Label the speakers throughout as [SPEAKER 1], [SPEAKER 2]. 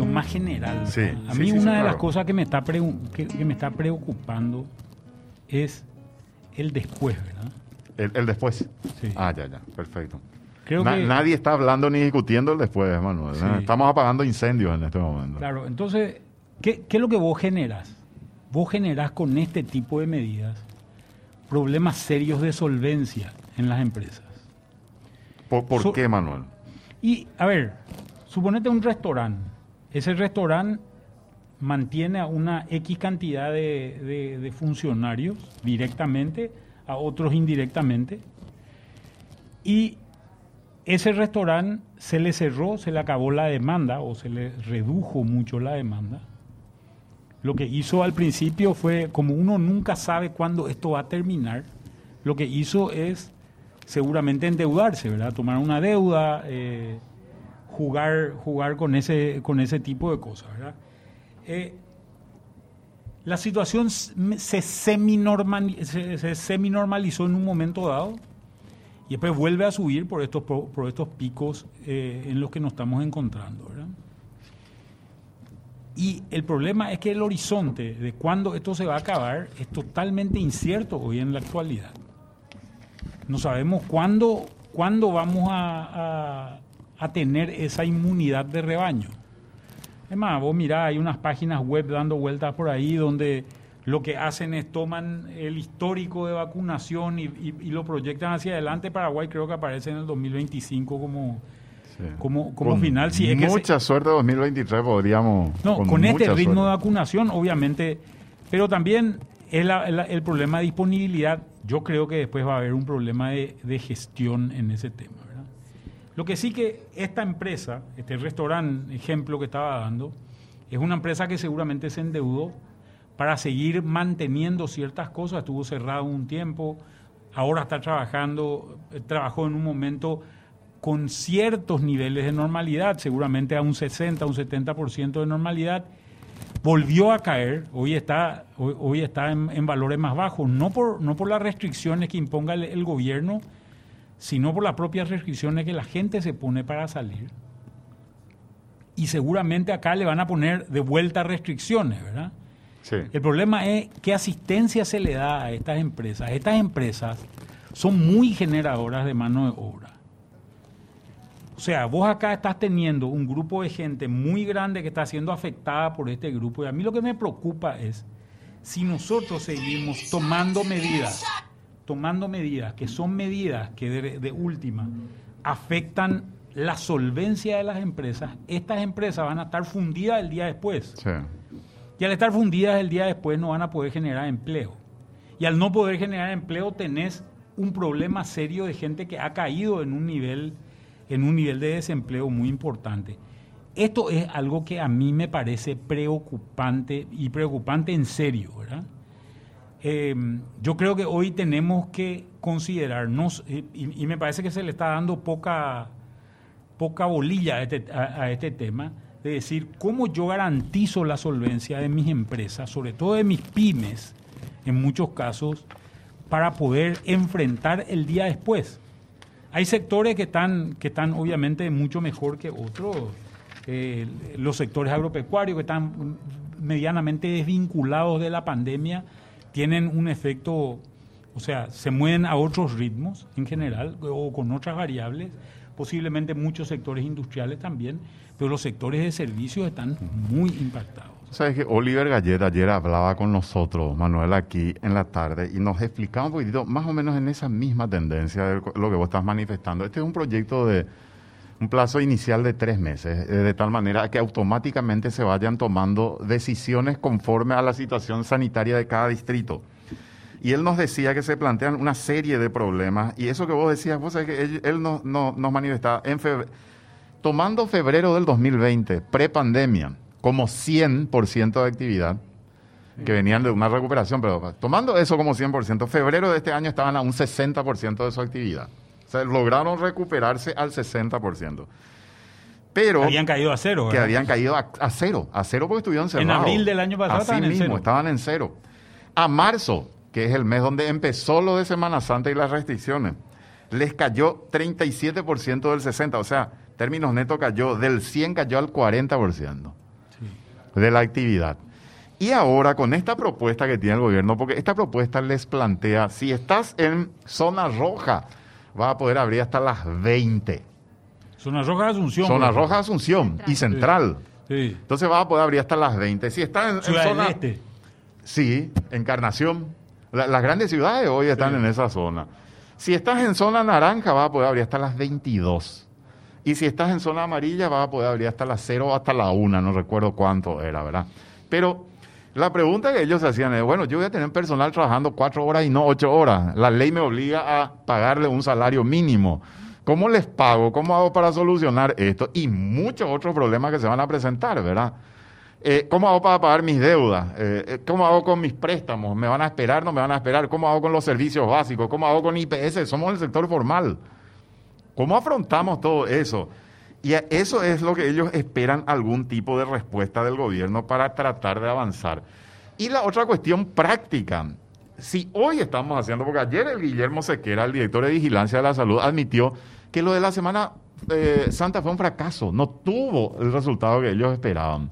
[SPEAKER 1] cuestión más general.
[SPEAKER 2] Sí,
[SPEAKER 1] a mí
[SPEAKER 2] sí,
[SPEAKER 1] una de las cosas que me, está que, que me está preocupando es el después, ¿verdad?
[SPEAKER 2] El, el después.
[SPEAKER 1] Sí.
[SPEAKER 2] Ah, ya, ya. Perfecto.
[SPEAKER 1] Creo
[SPEAKER 2] Na-
[SPEAKER 1] que,
[SPEAKER 2] Nadie está hablando ni discutiendo el después, Manuel.
[SPEAKER 1] Sí.
[SPEAKER 2] Estamos apagando incendios en este momento.
[SPEAKER 1] Claro, entonces, ¿qué, qué es lo que vos generás? Vos generás con este tipo de medidas problemas serios de solvencia en las empresas.
[SPEAKER 2] ¿Por, por
[SPEAKER 1] So-
[SPEAKER 2] qué, Manuel?
[SPEAKER 1] Y, a ver, suponete un restaurante. Ese restaurante mantiene a una X cantidad de, funcionarios directamente, a otros indirectamente. Y ese restaurante se le cerró, se le acabó la demanda o se le redujo mucho la demanda. Lo que hizo al principio fue, como uno nunca sabe cuándo esto va a terminar, lo que hizo es seguramente endeudarse, ¿verdad? Tomar una deuda, eh, jugar, jugar con ese, con ese tipo de cosas, ¿verdad? Eh, la situación se semi-normal- se, semi-normalizó en un momento dado y después vuelve a subir por estos, por estos picos eh, en los que nos estamos encontrando, ¿verdad? Y el problema es que el horizonte de cuándo esto se va a acabar es totalmente incierto hoy en la actualidad. No sabemos cuándo, cuándo vamos a, a- tener esa inmunidad de rebaño. Es más, vos mirá, hay unas páginas web dando vueltas por ahí donde lo que hacen es toman el histórico de vacunación y, y- y lo proyectan hacia adelante. Paraguay creo que aparece en el 2025 como,
[SPEAKER 2] Sí.
[SPEAKER 1] como, como
[SPEAKER 2] Con
[SPEAKER 1] final. Si es que se-
[SPEAKER 2] mucha suerte 2023 podríamos...
[SPEAKER 1] no, con, este
[SPEAKER 2] mucha
[SPEAKER 1] ritmo de vacunación, obviamente, pero también es la- la- el problema de disponibilidad. Yo creo que después va a haber un problema de, de gestión en ese tema. Lo que sí que esta empresa, este restaurante, ejemplo que estaba dando, es una empresa que seguramente se endeudó para seguir manteniendo ciertas cosas. Estuvo cerrado un tiempo, ahora está trabajando, eh, trabajó en un momento con ciertos niveles de normalidad, seguramente a un 60, un 70% de normalidad, volvió a caer, hoy está, hoy, está en, valores más bajos, no por, no por las restricciones que imponga el gobierno, sino por las propias restricciones que la gente se pone para salir. Y seguramente acá le van a poner de vuelta restricciones, ¿verdad?
[SPEAKER 2] Sí.
[SPEAKER 1] El problema es qué asistencia se le da a estas empresas. Estas empresas son muy generadoras de mano de obra. O sea, vos acá estás teniendo un grupo de gente muy grande que está siendo afectada por este grupo. Y a mí lo que me preocupa es si nosotros seguimos tomando medidas, tomando medidas que son medidas que de, de última afectan la solvencia de las empresas, estas empresas van a estar fundidas el día después.
[SPEAKER 2] Sí.
[SPEAKER 1] Y al estar fundidas el día después no van a poder generar empleo. Y al no poder generar empleo tenés un problema serio de gente que ha caído en un nivel, en un nivel de desempleo muy importante. Esto es algo que a mí me parece preocupante y preocupante en serio, ¿verdad? Eh, yo creo que hoy tenemos que considerarnos, eh, y, me parece que se le está dando poca, poca bolilla a este, a este tema, de decir cómo yo garantizo la solvencia de mis empresas, sobre todo de mis pymes, en muchos casos, para poder enfrentar el día después. Hay sectores que están, que están obviamente mucho mejor que otros. Eh, los sectores agropecuarios que están medianamente desvinculados de la pandemia tienen un efecto, o sea, se mueven a otros ritmos en general o con otras variables, posiblemente muchos sectores industriales también, pero los sectores de servicios están muy impactados.
[SPEAKER 2] Sabes que Oliver Galleta ayer hablaba con nosotros, Manuel, aquí en la tarde, y nos explicaba un poquitito, más o menos en esa misma tendencia de lo que vos estás manifestando. Este es un proyecto de un plazo inicial de tres meses, eh, de tal manera que automáticamente se vayan tomando decisiones conforme a la situación sanitaria de cada distrito. Y él nos decía que se plantean una serie de problemas, y eso que vos decías, vos sabés que él, él nos, manifestaba en tomando febrero del 2020, prepandemia, como 100% de actividad, que venían de una recuperación, pero tomando eso como 100%, febrero de este año estaban a un 60% de su actividad. O sea, lograron recuperarse al 60%. Pero
[SPEAKER 1] Habían caído a cero.
[SPEAKER 2] que
[SPEAKER 1] ¿verdad?
[SPEAKER 2] habían caído a, a cero, a cero porque estuvieron
[SPEAKER 1] En
[SPEAKER 2] cerrados.
[SPEAKER 1] abril del año pasado
[SPEAKER 2] Así
[SPEAKER 1] estaban en
[SPEAKER 2] mismo,
[SPEAKER 1] cero.
[SPEAKER 2] estaban en cero. A marzo, que es el mes donde empezó lo de Semana Santa y las restricciones, les cayó 37% del 60%, o sea, términos netos cayó, del 100 cayó al 40%. de la actividad. Y ahora con esta propuesta que tiene el gobierno, porque esta propuesta les plantea, si estás en zona roja, vas a poder abrir hasta las 20.
[SPEAKER 1] Zona roja de Asunción.
[SPEAKER 2] Zona roja de Asunción y central.
[SPEAKER 1] Sí.
[SPEAKER 2] Entonces vas a poder abrir hasta las 20. Si estás en, en
[SPEAKER 1] del
[SPEAKER 2] zona...
[SPEAKER 1] Este.
[SPEAKER 2] Sí, Encarnación. La- las grandes ciudades hoy están
[SPEAKER 1] Sí.
[SPEAKER 2] en esa zona. Si estás en zona naranja, vas a poder abrir hasta las 22. Y si estás en zona amarilla, vas a poder abrir hasta las 0 o hasta la 1. No recuerdo cuánto era, ¿verdad? Pero la pregunta que ellos hacían es, bueno, yo voy a tener personal trabajando 4 horas y no 8 horas. La ley me obliga a pagarle un salario mínimo. ¿Cómo les pago? ¿Cómo hago para solucionar esto? Y muchos otros problemas que se van a presentar, ¿verdad? Eh, ¿Cómo hago para pagar mis deudas? Eh, eh, ¿Cómo hago con mis préstamos? ¿Me van a esperar? ¿No me van a esperar? ¿Cómo hago con los servicios básicos? ¿Cómo hago con IPS? Somos el sector formal. ¿Cómo afrontamos todo eso? Y eso es lo que ellos esperan algún tipo de respuesta del gobierno para tratar de avanzar. Y la otra cuestión práctica. Si hoy estamos haciendo, porque ayer el Guillermo Sequera, el director de Vigilancia de la Salud, admitió que lo de la Semana eh, Santa fue un fracaso, no tuvo el resultado que ellos esperaban.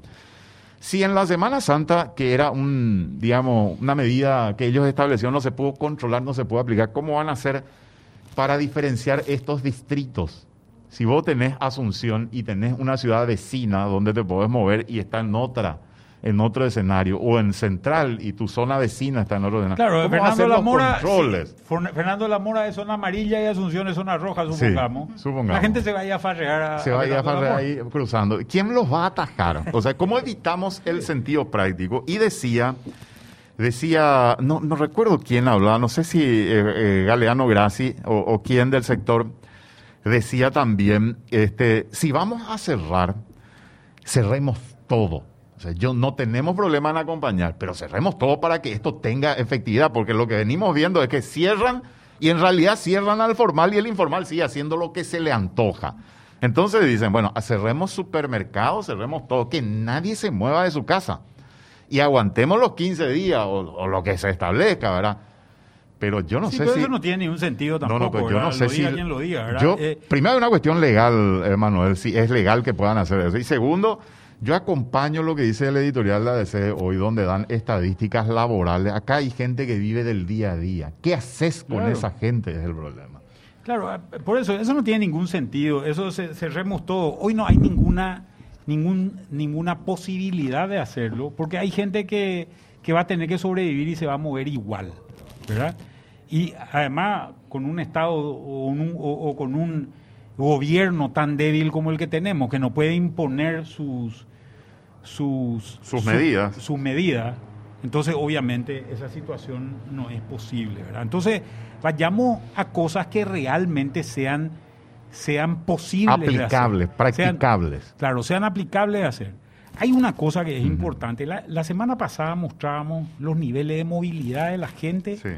[SPEAKER 2] Si en la Semana Santa, que era un, digamos, una medida que ellos establecieron, no se pudo controlar, no se pudo aplicar, ¿cómo van a hacer para diferenciar estos distritos? Si vos tenés Asunción y tenés una ciudad vecina donde te podés mover y está en otra, en otro escenario, o en Central y tu zona vecina está en otro escenario.
[SPEAKER 1] Claro,
[SPEAKER 2] ¿Cómo
[SPEAKER 1] Fernando
[SPEAKER 2] hacer
[SPEAKER 1] La
[SPEAKER 2] los
[SPEAKER 1] Mora.
[SPEAKER 2] controles?
[SPEAKER 1] sí, Fer- Fernando es zona amarilla y Asunción es zona roja,
[SPEAKER 2] Sí,
[SPEAKER 1] supongamos.
[SPEAKER 2] supongamos.
[SPEAKER 1] La gente se va a ir a farrear a.
[SPEAKER 2] se va a ir a farrear ahí cruzando. ¿Quién los va a atajar? O sea, ¿cómo evitamos el sentido práctico? Y decía, decía, no, no recuerdo quién hablaba, no sé si eh, eh, Galeano Grassi o, o quién del sector decía también, este, si vamos a cerrar, cerremos todo. O sea, yo no tenemos problema en acompañar, pero cerremos todo para que esto tenga efectividad, porque lo que venimos viendo es que cierran y en realidad cierran al formal y el informal sigue haciendo lo que se le antoja. Entonces dicen, bueno, cerremos supermercados, cerremos todo, que nadie se mueva de su casa y aguantemos los 15 días o, o lo que se establezca, ¿verdad? Pero yo no
[SPEAKER 1] Sí,
[SPEAKER 2] sé
[SPEAKER 1] pero
[SPEAKER 2] si...
[SPEAKER 1] eso no tiene ningún sentido
[SPEAKER 2] No,
[SPEAKER 1] tampoco.
[SPEAKER 2] no, pues yo
[SPEAKER 1] ¿verdad?
[SPEAKER 2] no sé
[SPEAKER 1] Lo
[SPEAKER 2] si.
[SPEAKER 1] diga quien lo diga, ¿verdad?
[SPEAKER 2] yo,
[SPEAKER 1] Eh,
[SPEAKER 2] primero, hay una cuestión legal, Manuel, si es legal que puedan hacer eso. Y segundo, yo acompaño lo que dice el editorial de ADC hoy, donde dan estadísticas laborales. Acá hay gente que vive del día a día. ¿Qué haces con
[SPEAKER 1] Claro.
[SPEAKER 2] esa gente? Es el problema.
[SPEAKER 1] Claro, ah, por eso, eso no tiene ningún sentido. Eso se, cerremos todo. Hoy no hay ninguna, ningún, ninguna posibilidad de hacerlo, porque hay gente que, que va a tener que sobrevivir y se va a mover igual, ¿verdad? Y además, con un Estado o, un- o- o con un gobierno tan débil como el que tenemos, que no puede imponer sus, sus,
[SPEAKER 2] Sus
[SPEAKER 1] su-
[SPEAKER 2] medidas.
[SPEAKER 1] sus medidas, entonces obviamente esa situación no es posible, ¿verdad? Entonces vayamos a cosas que realmente sean, sean posibles. de hacer.
[SPEAKER 2] Aplicables,
[SPEAKER 1] Sean-
[SPEAKER 2] practicables.
[SPEAKER 1] claro, sean aplicables de hacer. Hay una cosa que es importante. La, la semana pasada mostrábamos los niveles de movilidad de la gente
[SPEAKER 2] Sí.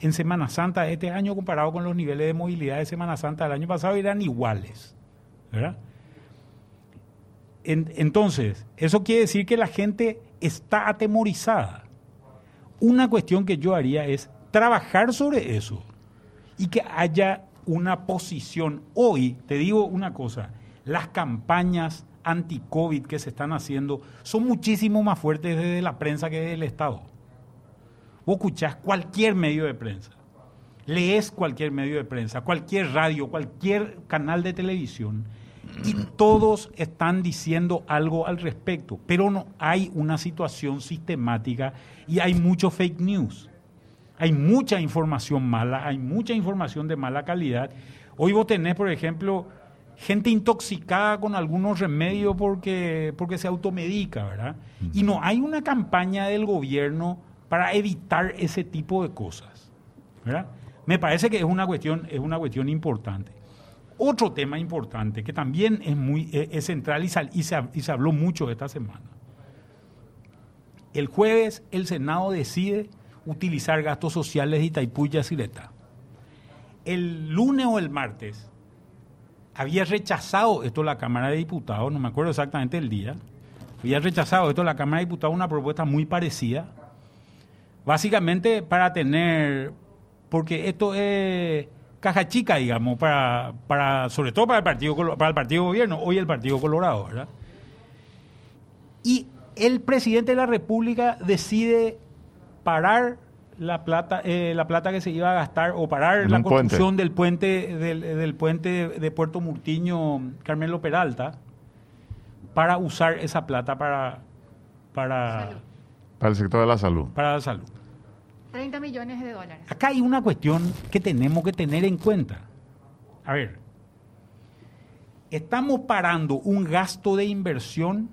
[SPEAKER 1] en Semana Santa de este año comparado con los niveles de movilidad de Semana Santa del año pasado eran iguales, ¿verdad? En- entonces, eso quiere decir que la gente está atemorizada. Una cuestión que yo haría es trabajar sobre eso y que haya una posición. Hoy, te digo una cosa, las campañas anti-COVID que se están haciendo son muchísimo más fuertes desde la prensa que desde el Estado. Vos escuchás cualquier medio de prensa, lees cualquier medio de prensa, cualquier radio, cualquier canal de televisión, y todos están diciendo algo al respecto, pero no hay una situación sistemática y hay mucho fake news. Hay mucha información mala, hay mucha información de mala calidad. Hoy vos tenés, por ejemplo, gente intoxicada con algunos remedios porque, porque se automedica, ¿verdad? Y no hay una campaña del gobierno para evitar ese tipo de cosas, ¿verdad? Me parece que es una cuestión, es una cuestión importante. Otro tema importante que también es muy es, es central y, sal- y se, y se habló mucho esta semana. El jueves el Senado decide utilizar gastos sociales de Itaipú y Yacyretá. El lunes o el martes había rechazado esto la Cámara de Diputados, no me acuerdo exactamente el día, había rechazado esto la Cámara de Diputados una propuesta muy parecida, básicamente para tener, porque esto es caja chica, digamos, para, para sobre todo para el partido para el partido gobierno, hoy el partido Colorado, ¿verdad? Y el presidente de la República decide parar la plata, eh, la plata que se iba a gastar o parar la construcción del puente del, puente de, Puerto Murtiño Carmelo Peralta para usar esa plata para para
[SPEAKER 2] para el sector de la salud.
[SPEAKER 1] Para la salud.
[SPEAKER 3] 30 millones de dólares.
[SPEAKER 1] Acá hay una cuestión que tenemos que tener en cuenta. A ver, estamos parando un gasto de inversión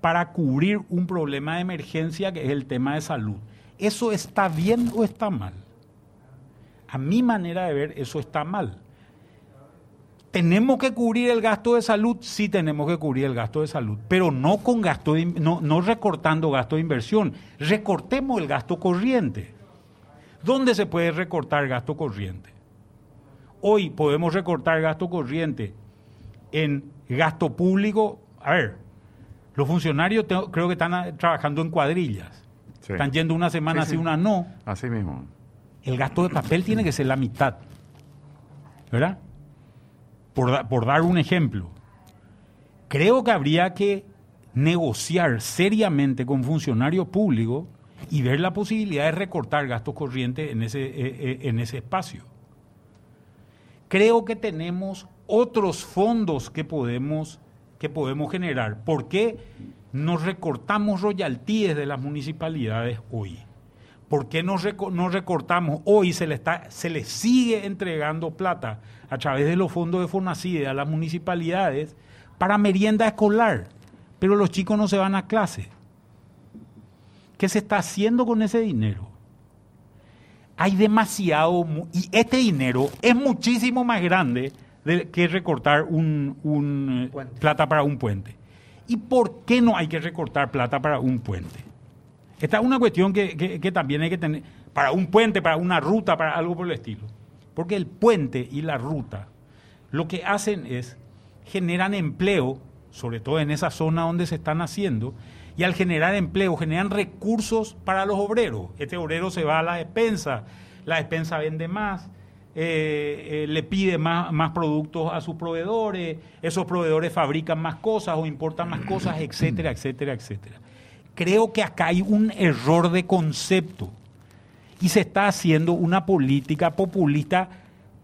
[SPEAKER 1] para cubrir un problema de emergencia que es el tema de salud. ¿Eso está bien o está mal? A mi manera de ver, eso está mal. ¿Tenemos que cubrir el gasto de salud? Sí tenemos que cubrir el gasto de salud, pero no con gasto no, no recortando gasto de inversión. Recortemos el gasto corriente. ¿Dónde se puede recortar gasto corriente? Hoy podemos recortar gasto corriente en gasto público. A ver, los funcionarios creo que están trabajando en cuadrillas. Están yendo una semana así, una no.
[SPEAKER 2] Así mismo.
[SPEAKER 1] El gasto de papel tiene que ser la mitad. ¿Verdad? Por, por dar un ejemplo. Creo que habría que negociar seriamente con funcionarios públicos y ver la posibilidad de recortar gastos corrientes en ese, eh, eh, en ese espacio. Creo que tenemos otros fondos que podemos, que podemos generar. ¿Por qué? Nos recortamos royalties de las municipalidades hoy? ¿Por qué no, recortamos? Hoy se le, está, se le sigue entregando plata a través de los fondos de Fonacide a las municipalidades para merienda escolar, pero los chicos no se van a clase. ¿Qué se está haciendo con ese dinero? Hay demasiado, y este dinero es muchísimo más grande que recortar un, plata para un puente. ¿Y por qué no hay que recortar plata para un puente? Esta es una cuestión que, también hay que tener para un puente, para una ruta, para algo por el estilo. Porque el puente y la ruta lo que hacen es generan empleo, sobre todo en esa zona donde se están haciendo, y al generar empleo generan recursos para los obreros. Este obrero se va a la despensa, la despensa vende más, eh, eh, le pide más, más productos a sus proveedores, esos proveedores fabrican más cosas o importan más cosas, etcétera, etcétera, etcétera. Creo que acá hay un error de concepto y se está haciendo una política populista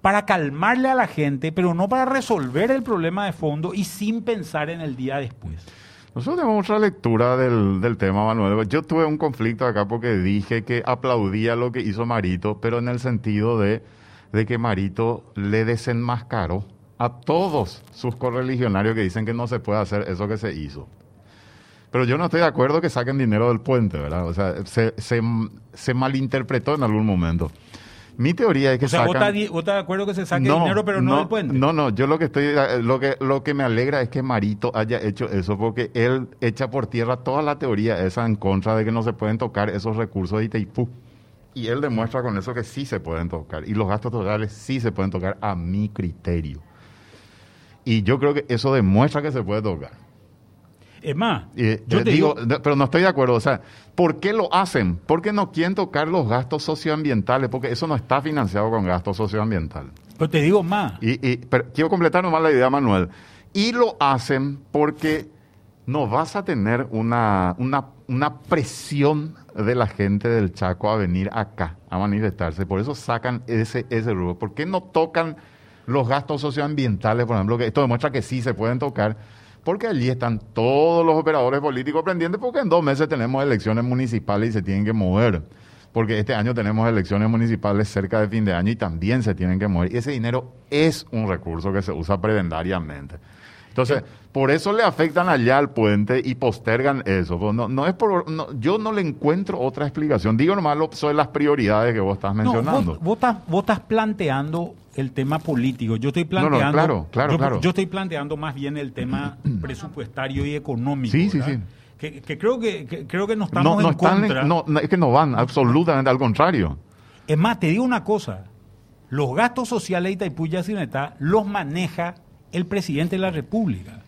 [SPEAKER 1] para calmarle a la gente, pero no para resolver el problema de fondo y sin pensar en el día después.
[SPEAKER 2] Nosotros tenemos otra lectura del, del, tema, Manuel. Yo tuve un conflicto acá porque dije que aplaudía lo que hizo Marito, pero en el sentido de de que Marito le desenmascaró a todos sus correligionarios que dicen que no se puede hacer eso que se hizo. Pero yo no estoy de acuerdo que saquen dinero del puente, ¿verdad? O sea, se, se, malinterpretó en algún momento. Mi teoría es que o sea,
[SPEAKER 1] sacan... ¿vos estás, de acuerdo que se saque dinero, pero no, del puente?
[SPEAKER 2] No, no, yo lo que estoy, lo que, lo que me alegra es que Marito haya hecho eso, porque él echa por tierra toda la teoría esa en contra de que no se pueden tocar esos recursos de Itaipú. Y él demuestra con eso que sí se pueden tocar. Y los gastos totales sí se pueden tocar a mi criterio. Y yo creo que eso demuestra que se puede tocar.
[SPEAKER 1] Es más,
[SPEAKER 2] yo te digo, pero no estoy de acuerdo. O sea, ¿por qué lo hacen? Porque no quieren tocar los gastos socioambientales, porque eso no está financiado con gastos socioambientales.
[SPEAKER 1] Pero te digo más.
[SPEAKER 2] Y, quiero completar nomás la idea, Manuel. Y lo hacen porque no vas a tener una, una, una presión de la gente del Chaco a venir acá a manifestarse. Por eso sacan ese, ese rubro. ¿Por qué no tocan los gastos socioambientales, por ejemplo? Que esto demuestra que sí se pueden tocar. Porque allí están todos los operadores políticos pendientes, porque en dos meses tenemos elecciones municipales y se tienen que mover. Porque este año tenemos elecciones municipales cerca de fin de año y también se tienen que mover. Y ese dinero es un recurso que se usa prebendariamente. Entonces, por eso le afectan allá al puente y postergan eso. Pues no, no es por, yo no le encuentro otra explicación. Digo nomás lo, son las prioridades que vos estás mencionando.
[SPEAKER 1] vos, estás, planteando el tema político. Yo estoy planteando.
[SPEAKER 2] claro, claro,
[SPEAKER 1] yo,
[SPEAKER 2] claro.
[SPEAKER 1] yo estoy planteando más bien el tema presupuestario y económico.
[SPEAKER 2] Sí, sí, sí.
[SPEAKER 1] Que, creo que, creo que no estamos en contra.
[SPEAKER 2] no, es que no van, absolutamente al contrario.
[SPEAKER 1] Es más, te digo una cosa. Los gastos sociales de Itaipú y los maneja el presidente de la República.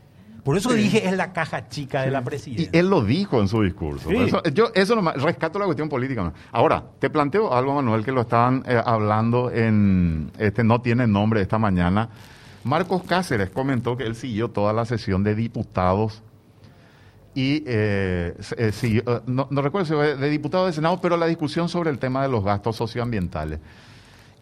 [SPEAKER 1] Por eso dije es la caja chica de la presidencia.
[SPEAKER 2] Y él lo dijo en su discurso. Eso, yo eso rescato la cuestión política. Ahora, te planteo algo, Manuel, que lo estaban eh, hablando en, este no tiene nombre esta mañana. Marcos Cáceres comentó que él siguió toda la sesión de diputados y eh, eh, sí, eh, no, recuerdo si fue de diputado de Senado, pero la discusión sobre el tema de los gastos socioambientales.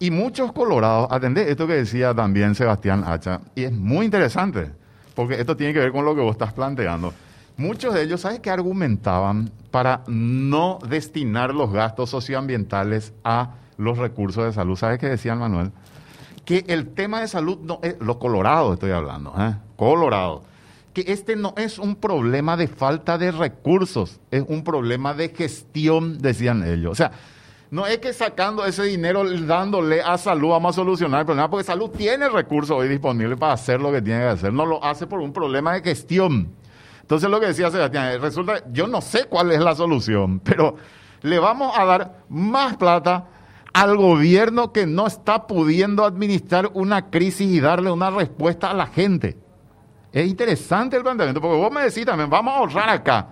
[SPEAKER 2] Y muchos colorados, atendé esto que decía también Sebastián Hacha, y es muy interesante, porque esto tiene que ver con lo que vos estás planteando. Muchos de ellos, ¿sabes qué argumentaban para no destinar los gastos socioambientales a los recursos de salud? ¿Sabes qué decían, Manuel? Que el tema de salud, no es, los colorados estoy hablando, ¿eh? Colorado que este no es un problema de falta de recursos, es un problema de gestión, decían ellos. O sea, no es que sacando ese dinero, dándole a salud, vamos a solucionar el problema, porque salud tiene recursos hoy disponibles para hacer lo que tiene que hacer, no lo hace por un problema de gestión. Entonces lo que decía Sebastián, resulta, yo no sé cuál es la solución, pero le vamos a dar más plata al gobierno que no está pudiendo administrar una crisis y darle una respuesta a la gente. Es interesante el planteamiento, porque vos me decís también, vamos a ahorrar acá.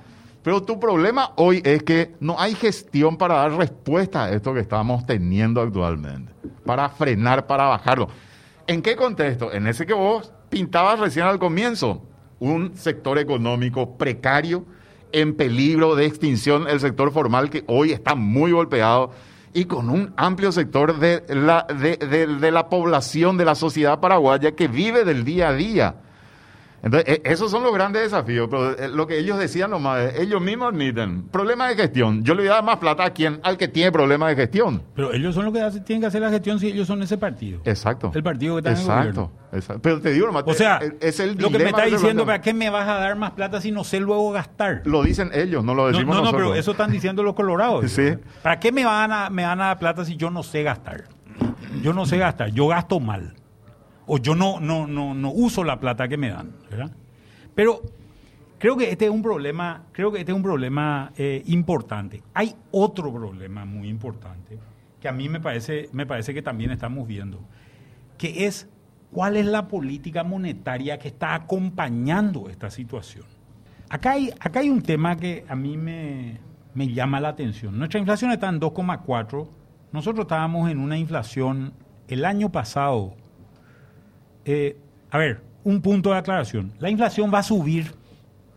[SPEAKER 2] Pero tu problema hoy es que no hay gestión para dar respuesta a esto que estamos teniendo actualmente, para frenar, para bajarlo. ¿En qué contexto? En ese que vos pintabas recién al comienzo, un sector económico precario, en peligro de extinción, el sector formal que hoy está muy golpeado y con un amplio sector de la, de, de la población, de la sociedad paraguaya que vive del día a día entonces, e, esos son los grandes desafíos, pero eh, lo que ellos decían nomás, ellos mismos admiten, problema de gestión. Yo le voy a dar más plata a quien, al que tiene problemas de gestión.
[SPEAKER 1] Pero ellos son los que tienen que hacer la gestión si ellos son ese partido.
[SPEAKER 2] Exacto.
[SPEAKER 1] El partido que está
[SPEAKER 2] exacto, en el gobierno. Exacto. Pero te digo,
[SPEAKER 1] o sea, es el lo que me está diciendo, ¿para qué me vas a dar más plata si no sé luego gastar?
[SPEAKER 2] Lo dicen ellos, no lo decimos
[SPEAKER 1] no,
[SPEAKER 2] no,
[SPEAKER 1] No, pero eso están diciendo los colorados. sí. ¿Para qué me van, a, me van a dar plata si yo no sé gastar? Yo no sé gastar, yo gasto mal o yo no, no, no, no uso la plata que me dan, ¿verdad? Pero creo que este es un problema, creo que este es un problema eh, importante. Hay otro problema muy importante que a mí me parece, me parece que también estamos viendo, que es cuál es la política monetaria que está acompañando esta situación. Acá hay, acá hay un tema que a mí me, me llama la atención. Nuestra inflación está en 2,4. Nosotros estábamos en una inflación el año pasado eh, a ver, un punto de aclaración. La inflación va a subir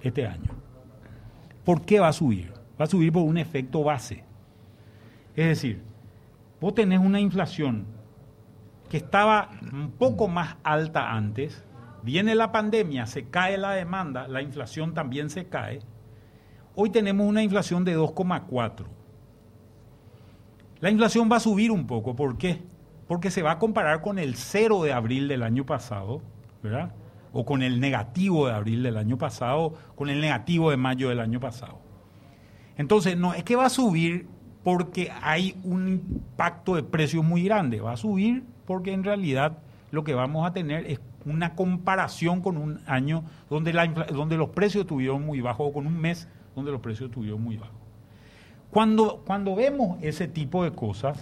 [SPEAKER 1] este año. ¿Por qué va a subir? Va a subir por un efecto base. Es decir, vos tenés una inflación que estaba un poco más alta antes, viene la pandemia, se cae la demanda, la inflación también se cae. Hoy tenemos una inflación de 2,4. La inflación va a subir un poco, ¿por qué? Porque se va a comparar con el cero de abril del año pasado, ¿verdad? O con el negativo de abril del año pasado, con el negativo de mayo del año pasado. Entonces, no es que va a subir porque hay un impacto de precios muy grande, va a subir porque en realidad lo que vamos a tener es una comparación con un año donde, donde los precios estuvieron muy bajos o con un mes donde los precios estuvieron muy bajos. Cuando, cuando vemos ese tipo de cosas,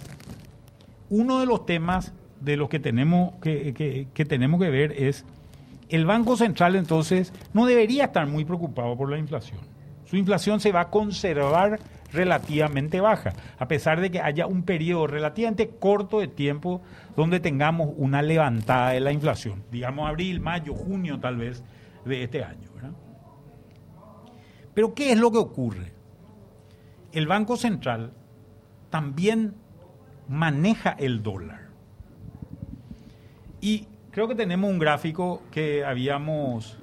[SPEAKER 1] uno de los temas de los que tenemos que, tenemos que ver es el Banco Central entonces no debería estar muy preocupado por la inflación. Su inflación se va a conservar relativamente baja, a pesar de que haya un periodo relativamente corto de tiempo donde tengamos una levantada de la inflación, digamos abril, mayo, junio tal vez de este año. Pero ¿qué es lo que ocurre? El Banco Central también maneja el dólar. Y creo que tenemos un gráfico que habíamos...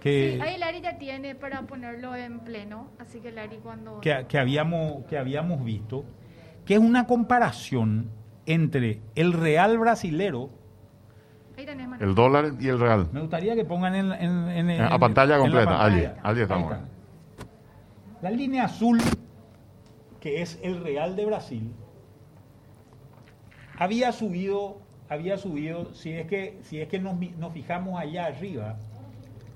[SPEAKER 1] Que,
[SPEAKER 3] sí, ahí Larry ya tiene para ponerlo en pleno, así que Larry cuando...
[SPEAKER 1] Que, que, habíamos, que habíamos visto, que es una comparación entre el real brasilero...
[SPEAKER 2] El dólar y el real.
[SPEAKER 1] Me gustaría que pongan en, en, en,
[SPEAKER 2] a pantalla completa. Allí, allí estamos.
[SPEAKER 1] La línea azul, que es el real de Brasil, había subido, había subido, si es que, si es que nos, fijamos allá arriba,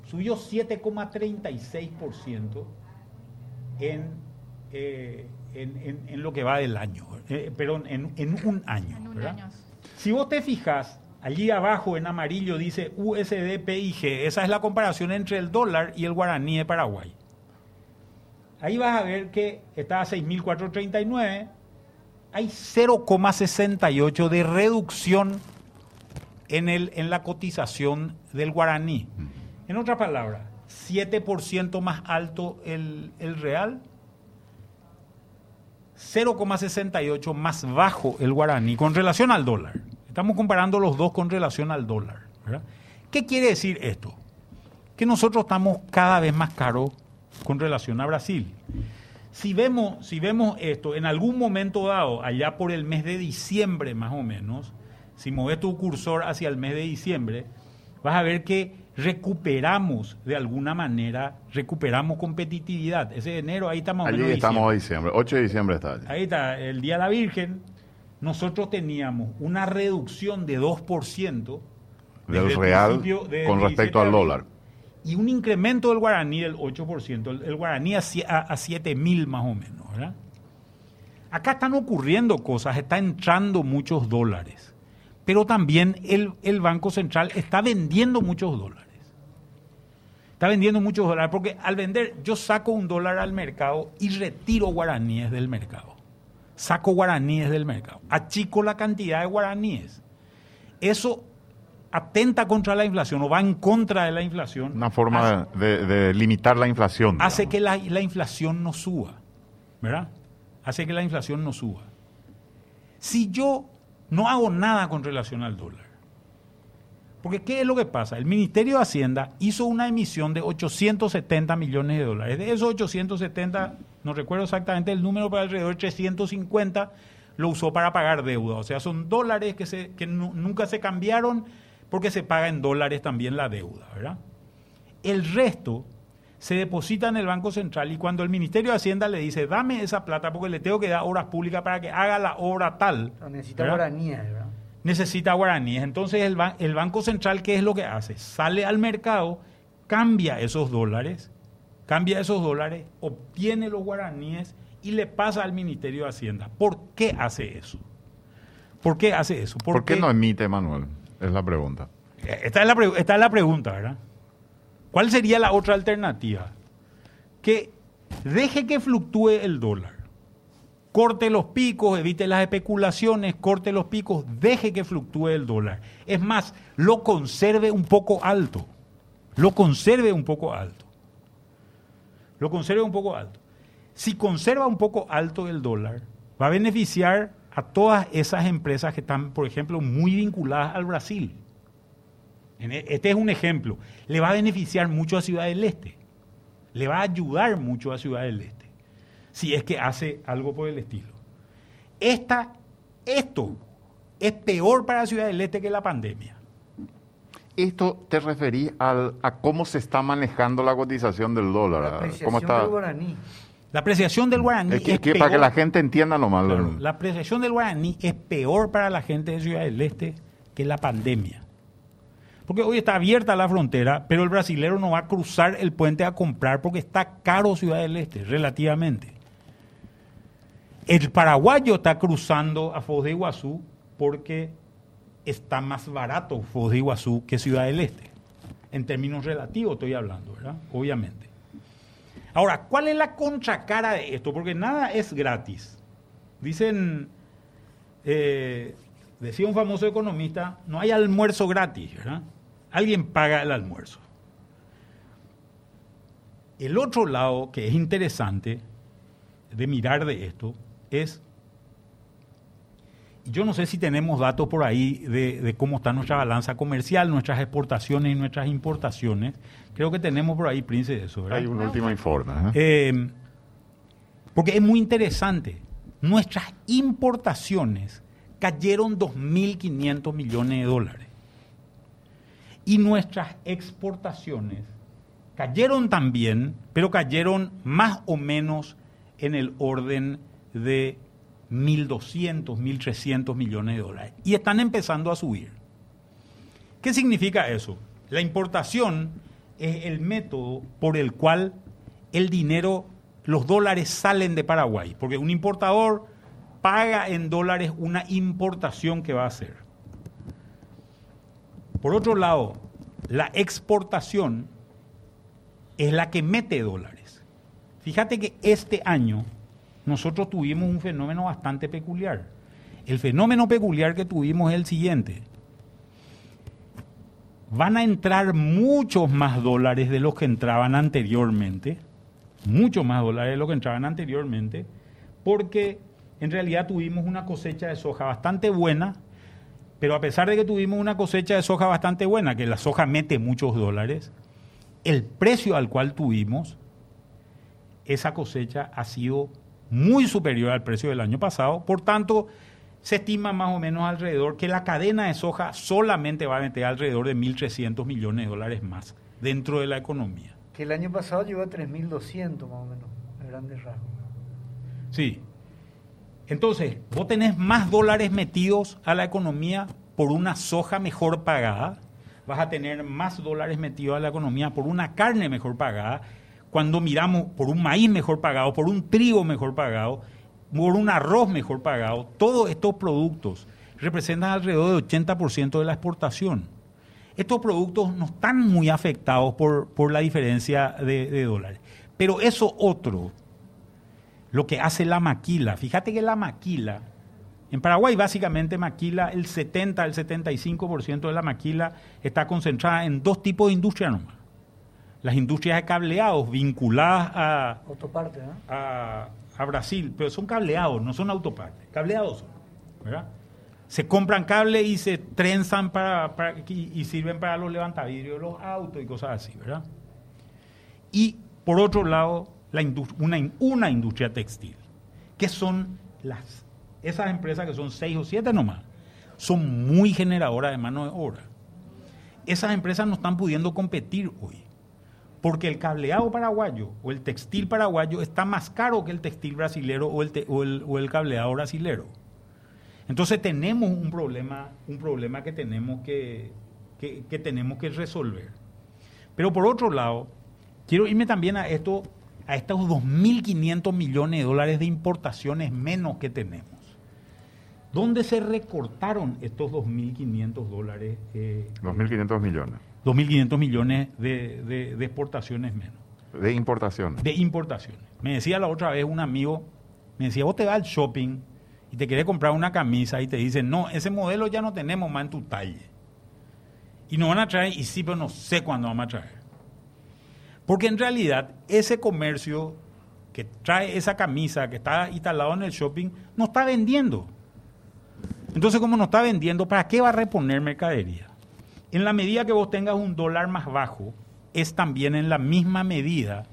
[SPEAKER 1] subió 7,36% en, eh, en, en, lo que va del año, eh, perdón, en, un año. Si vos te fijas, allí abajo en amarillo dice USD PIG, esa es la comparación entre el dólar y el guaraní de Paraguay. Ahí vas a ver que está a 6.439 hay 0,68 de reducción en, el, en la cotización del guaraní. En otras palabras, 7% más alto el, el real, 0,68 más bajo el guaraní con relación al dólar. Estamos comparando los dos con relación al dólar. ¿verdad? ¿Qué quiere decir esto? Que nosotros estamos cada vez más caros con relación a Brasil. Si vemos, si vemos esto, en algún momento dado, allá por el mes de diciembre más o menos, si mueves tu cursor hacia el mes de diciembre, vas a ver que recuperamos de alguna manera, recuperamos competitividad. Ese enero, ahí estamos.
[SPEAKER 2] Allí estamos diciembre. 8 de diciembre está. Allí.
[SPEAKER 1] Ahí está, el Día de la Virgen, nosotros teníamos una reducción de 2%
[SPEAKER 2] del real con respecto al dólar
[SPEAKER 1] y un incremento del guaraní del 8%, el, guaraní a, a, 7 mil más o menos. ¿verdad? Acá están ocurriendo cosas, está entrando muchos dólares, pero también el, el Banco Central está vendiendo muchos dólares. Está vendiendo muchos dólares, porque al vender yo saco un dólar al mercado y retiro guaraníes del mercado. Saco guaraníes del mercado, achico la cantidad de guaraníes. Eso atenta contra la inflación o va en contra de la inflación.
[SPEAKER 2] Una forma de, limitar la inflación.
[SPEAKER 1] Hace que la, inflación no suba, ¿verdad? Hace que la inflación no suba. Si yo no hago nada con relación al dólar, porque ¿qué es lo que pasa? El Ministerio de Hacienda hizo una emisión de 870 millones de dólares. De esos 870, no recuerdo exactamente el número, pero alrededor de 350 lo usó para pagar deuda. O sea, son dólares que, se, que nunca se cambiaron porque se paga en dólares también la deuda, ¿verdad? El resto se deposita en el Banco Central y cuando el Ministerio de Hacienda le dice, dame esa plata porque le tengo que dar obras públicas para que haga la obra tal.
[SPEAKER 4] necesita guaraníes, ¿verdad?
[SPEAKER 1] Necesita guaraníes. Entonces el, el Banco Central, ¿qué es lo que hace? Sale al mercado, cambia esos dólares, cambia esos dólares, obtiene los guaraníes y le pasa al Ministerio de Hacienda. ¿Por qué hace eso? ¿Por qué hace eso?
[SPEAKER 2] ¿Por qué no emite, Manuel? Es la pregunta.
[SPEAKER 1] Esta es la, esta es la pregunta, ¿verdad? ¿Cuál sería la otra alternativa? Que deje que fluctúe el dólar. Corte los picos, evite las especulaciones, corte los picos, deje que fluctúe el dólar. Es más, lo conserve un poco alto. Lo conserve un poco alto. Lo conserve un poco alto. Si conserva un poco alto el dólar, va a beneficiar a todas esas empresas que están, por ejemplo, muy vinculadas al Brasil. E, este es un ejemplo. Le va a beneficiar mucho a Ciudad del Este. Le va a ayudar mucho a Ciudad del Este. Si es que hace algo por el estilo. Esta, esto es peor para Ciudad del Este que la pandemia.
[SPEAKER 2] ¿Esto te referís al, a cómo se está manejando la cotización del dólar? ¿Cómo está?
[SPEAKER 1] La apreciación del guaraní
[SPEAKER 2] es, que, para que la gente entienda nomás.
[SPEAKER 1] la apreciación del guaraní es peor para la gente de Ciudad del Este que la pandemia. Porque hoy está abierta la frontera, pero el brasilero no va a cruzar el puente a comprar porque está caro Ciudad del Este, relativamente. El paraguayo está cruzando a Foz de Iguazú porque está más barato Foz de Iguazú que Ciudad del Este. En términos relativos estoy hablando, ¿verdad? Obviamente. Ahora, ¿cuál es la contracara de esto? Porque nada es gratis. Dicen, eh, decía un famoso economista, no hay almuerzo gratis, ¿verdad? Alguien paga el almuerzo. El otro lado que es interesante de mirar de esto es, yo no sé si tenemos datos por ahí de cómo está nuestra balanza comercial, nuestras exportaciones y nuestras importaciones, Creo que tenemos por ahí, Prince, eso.
[SPEAKER 2] Hay un último informe. ¿eh?
[SPEAKER 1] Eh, porque es muy interesante. Nuestras importaciones cayeron 2.500 millones de dólares. Y nuestras exportaciones cayeron también, pero cayeron más o menos en el orden de 1.200, 1.300 millones de dólares. Y están empezando a subir. ¿Qué significa eso? La importación es el método por el cual el dinero, los dólares salen de Paraguay, porque un importador paga en dólares una importación que va a hacer. Por otro lado, la exportación es la que mete dólares. Fíjate que este año nosotros tuvimos un fenómeno bastante peculiar. El fenómeno peculiar que tuvimos es el siguiente van a entrar muchos más dólares de los que entraban anteriormente, muchos más dólares de los que entraban anteriormente, porque en realidad tuvimos una cosecha de soja bastante buena, pero a pesar de que tuvimos una cosecha de soja bastante buena, que la soja mete muchos dólares, el precio al cual tuvimos esa cosecha ha sido muy superior al precio del año pasado, por tanto, se estima más o menos alrededor que la cadena de soja solamente va a meter alrededor de 1.300 millones de dólares más dentro de la economía.
[SPEAKER 4] Que el año pasado llegó a 3.200 más o menos, en grandes rasgos.
[SPEAKER 1] Sí. Entonces, vos tenés más dólares metidos a la economía por una soja mejor pagada, vas a tener más dólares metidos a la economía por una carne mejor pagada, cuando miramos por un maíz mejor pagado, por un trigo mejor pagado, por un arroz mejor pagado, todos estos productos representan alrededor del 80% de la exportación. Estos productos no están muy afectados por, por la diferencia de, dólares. Pero eso otro, lo que hace la maquila, fíjate que la maquila, en Paraguay básicamente maquila, el 70, el 75% de la maquila está concentrada en dos tipos de industria nomás. Las industrias de cableados vinculadas a,
[SPEAKER 4] Autoparte, ¿no?
[SPEAKER 1] a, a Brasil, pero son cableados, no son autopartes. Cableados son, ¿verdad? Se compran cables y se trenzan para, para- y, y sirven para los levantavidrios de los autos y cosas así, ¿verdad? Y por otro lado, la indus- una, una industria textil, que son las, esas empresas que son seis o siete nomás, son muy generadoras de mano de obra. Esas empresas no están pudiendo competir hoy. Porque el cableado paraguayo o el textil paraguayo está más caro que el textil brasilero o el, te- o el, o el cableado brasilero. Entonces tenemos un problema, un problema que tenemos que, que- tenemos que resolver. Pero por otro lado, quiero irme también a esto, a estos 2.500 millones de dólares de importaciones menos que tenemos. ¿Dónde se recortaron estos 2.500 dólares? eh,
[SPEAKER 2] 2.500 millones
[SPEAKER 1] 2.500 millones de, de- de exportaciones menos,
[SPEAKER 2] de importación.
[SPEAKER 1] de importaciones. Me decía la otra vez un amigo, me decía, vos te vas al shopping y te querés comprar una camisa y te dicen, no, ese modelo ya no tenemos más en tu talle. Y nos van a traer, y sí, pero no sé cuándo vamos a traer. Porque en realidad ese comercio que trae esa camisa que está instalado en el shopping no está vendiendo. Entonces, como no está vendiendo, ¿para qué va a reponer mercadería? En la medida que vos tengas un dólar más bajo, es también en la misma medida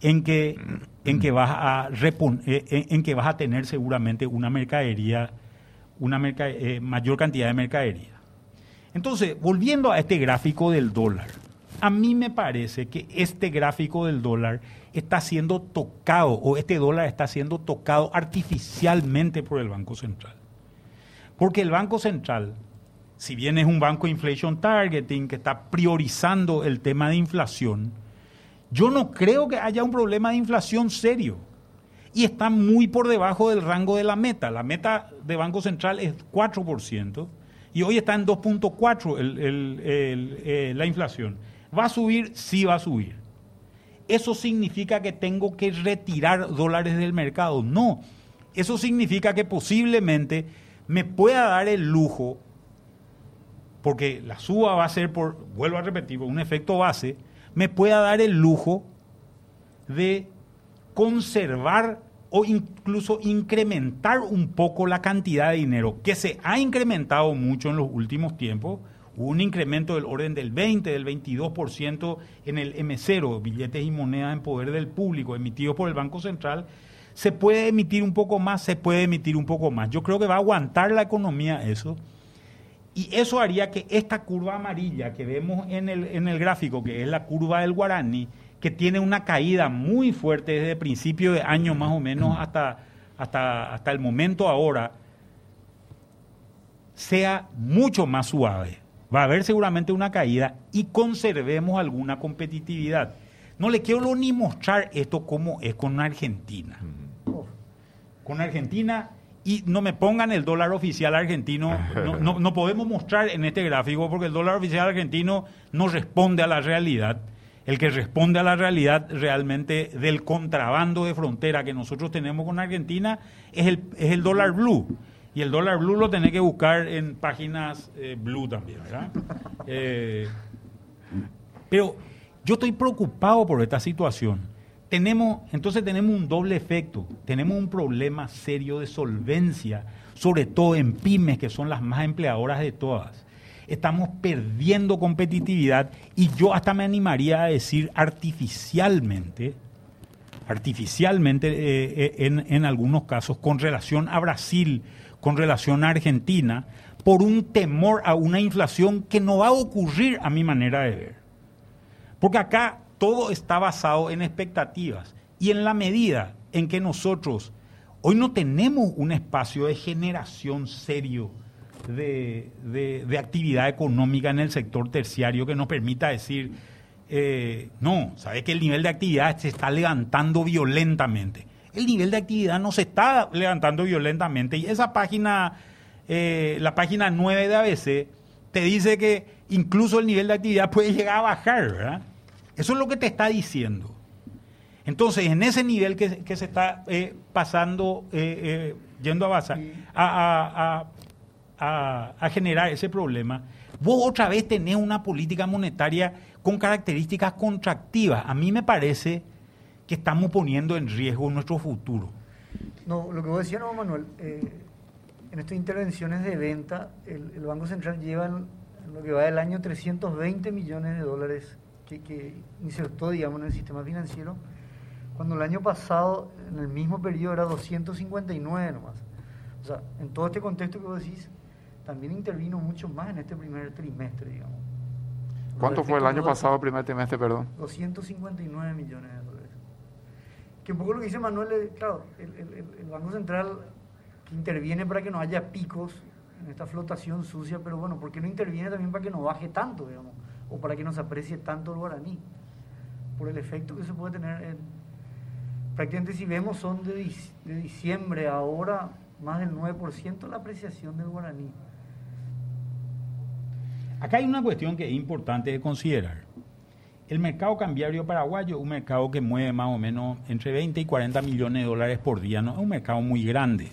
[SPEAKER 1] en que, en que, vas, a repon- eh, en, en que vas a tener seguramente una mercadería, una merca- eh, mayor cantidad de mercadería. Entonces, volviendo a este gráfico del dólar, a mí me parece que este gráfico del dólar está siendo tocado, o este dólar está siendo tocado artificialmente por el Banco Central. Porque el Banco Central, si bien es un banco inflation targeting que está priorizando el tema de inflación, yo no creo que haya un problema de inflación serio. Y está muy por debajo del rango de la meta. La meta de Banco Central es 4% y hoy está en 2.4 el- el- el- eh, la inflación. ¿Va a subir? Sí va a subir. ¿Eso significa que tengo que retirar dólares del mercado? No. Eso significa que posiblemente me pueda dar el lujo, porque la suba va a ser por, vuelvo a repetir, por un efecto base, me pueda dar el lujo de conservar o incluso incrementar un poco la cantidad de dinero que se ha incrementado mucho en los últimos tiempos. Hubo un incremento del orden del 20, del 22% en el M0, billetes y monedas en poder del público emitidos por el Banco Central. Se puede emitir un poco más, se puede emitir un poco más. Yo creo que va a aguantar la economía eso. Y eso haría que esta curva amarilla que vemos en el, en el gráfico, que es la curva del guaraní, que tiene una caída muy fuerte desde principio de año más o menos hasta, hasta, hasta el momento ahora, sea mucho más suave. Va a haber seguramente una caída y conservemos alguna competitividad. No le quiero ni mostrar esto como es con Argentina. Con Argentina y no me pongan el dólar oficial argentino. No, no- no podemos mostrar en este gráfico porque el dólar oficial argentino no responde a la realidad. El que responde a la realidad realmente del contrabando de frontera que nosotros tenemos con Argentina es el, es el dólar blue. Y el dólar blue lo tenés que buscar en páginas eh, blue también, ¿verdad? Eh, pero yo estoy preocupado por esta situación. Tenemos, entonces tenemos un doble efecto. Tenemos un problema serio de solvencia, sobre todo en pymes, que son las más empleadoras de todas. Estamos perdiendo competitividad y yo hasta me animaría a decir artificialmente, artificialmente eh, eh, en, en algunos casos, con relación a Brasil, con relación a Argentina, por un temor a una inflación que no va a ocurrir a mi manera de ver. Porque acá todo está basado en expectativas. Y en la medida en que nosotros hoy no tenemos un espacio de generación serio de, de- actividad económica en el sector terciario que nos permita decir, eh, no, sabes que el nivel de actividad se está levantando violentamente. El nivel de actividad no se está levantando violentamente. Y esa página, eh, la página 9 de ABC, te dice que incluso el nivel de actividad puede llegar a bajar, ¿verdad? Eso es lo que te está diciendo. Entonces, en ese nivel que, que se está eh, pasando, eh, eh, yendo a, basar, a, generar ese problema, vos otra vez tenés una política monetaria con características contractivas. A mí me parece que estamos poniendo en riesgo nuestro futuro.
[SPEAKER 4] No, lo que vos decías, no, Manuel, en estas intervenciones de venta, el, el Banco Central lleva en, en lo que va del año 320 millones de dólares que, que insertó, digamos, en el sistema financiero, cuando el año pasado, en el mismo periodo, era 259 nomás. O sea, en todo este contexto que vos decís, también intervino mucho más en este primer trimestre, digamos.
[SPEAKER 2] ¿Cuánto fue el año pasado, primer trimestre, perdón?
[SPEAKER 4] 259 millones de dólares. Que un poco lo que dice Manuel, claro, el- el- el Banco Central que interviene para que no haya picos en esta flotación sucia, pero bueno, ¿por qué no interviene también para que no baje tanto, digamos? O para que no se aprecie tanto el guaraní? Por el efecto que se puede tener en... Prácticamente si vemos son de, dic- de diciembre ahora más del 9% la apreciación del guaraní.
[SPEAKER 1] Acá hay una cuestión que es importante de considerar. El mercado cambiario paraguayo un mercado que mueve más o menos entre 20 y 40 millones de dólares por día. No es un mercado muy grande.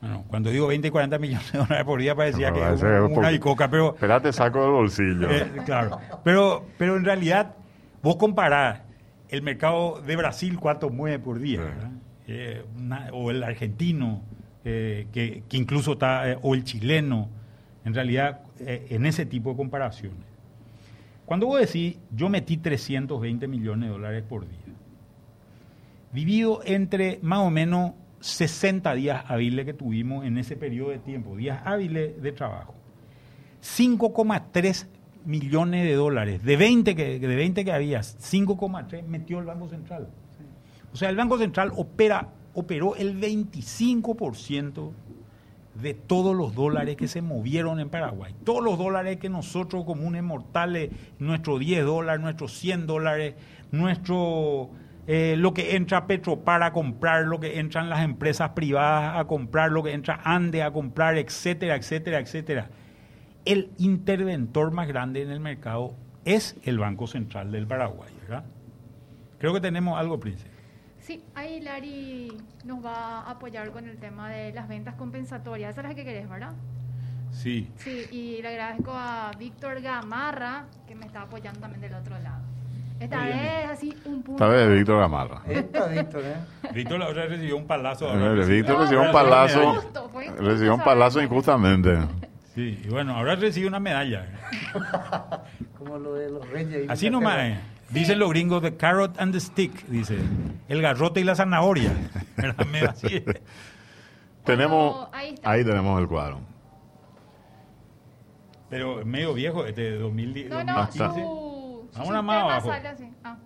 [SPEAKER 1] Bueno, cuando digo 20 y 40 millones de dólares por día parecía que era una
[SPEAKER 2] por-
[SPEAKER 1] bicoca, pero
[SPEAKER 2] Espérate, saco del bolsillo.
[SPEAKER 1] eh, claro. Pero, pero en realidad, vos comparás el mercado de Brasil, cuánto mueve por día,
[SPEAKER 2] Sí.
[SPEAKER 1] Eh, una- o el argentino, eh, que, que incluso está, o el chileno, en realidad, en ese tipo de comparaciones. Cuando vos decís, yo metí 320 millones de dólares por día, dividido entre más o menos 60 días hábiles que tuvimos en ese periodo de tiempo, días hábiles de trabajo. 5,3 millones de dólares, de 20 que, de 20 que había, 5,3 metió el Banco Central. O sea, el Banco Central opera, operó el 25% de todos los dólares que se movieron en Paraguay. Todos los dólares que nosotros comunes mortales, nuestros 10 dólares, nuestros 100 dólares, nuestro eh, lo que entra Petropar a comprar, lo que entran las empresas privadas a comprar, lo que entra Ande a comprar, etcétera, etcétera, etcétera. El interventor más grande en el mercado es el Banco Central del Paraguay, ¿verdad? Creo que tenemos algo, Príncipe.
[SPEAKER 3] Sí, ahí Lari nos va a apoyar con el tema de las ventas compensatorias. Esa es la que querés, ¿verdad?
[SPEAKER 1] Sí.
[SPEAKER 3] Sí, y le agradezco a Víctor Gamarra, que me está apoyando también del otro lado. Esta vez así un punto.
[SPEAKER 2] Esta vez Víctor Gamarra.
[SPEAKER 4] Esta, Víctor, ¿eh?
[SPEAKER 1] Víctor vez recibió un palazo.
[SPEAKER 2] Eh,
[SPEAKER 1] ahora
[SPEAKER 2] Víctor
[SPEAKER 3] No,
[SPEAKER 2] recibió un palazo.
[SPEAKER 3] fue injusto
[SPEAKER 2] Recibió un palazo injustamente.
[SPEAKER 1] Sí, y bueno, ahora recibe una medalla.
[SPEAKER 4] Como lo de los reyes.
[SPEAKER 1] Así nomás. eh. Dicen los gringos, the carrot and the stick, dice. El garrote y la zanahoria.
[SPEAKER 2] Tenemos,
[SPEAKER 3] ahí está.
[SPEAKER 2] ahí tenemos el cuadro.
[SPEAKER 1] Pero medio viejo, este de 2010.
[SPEAKER 3] No, no,
[SPEAKER 1] 2015.
[SPEAKER 3] su,
[SPEAKER 1] una más abajo.
[SPEAKER 3] sale así. Ah.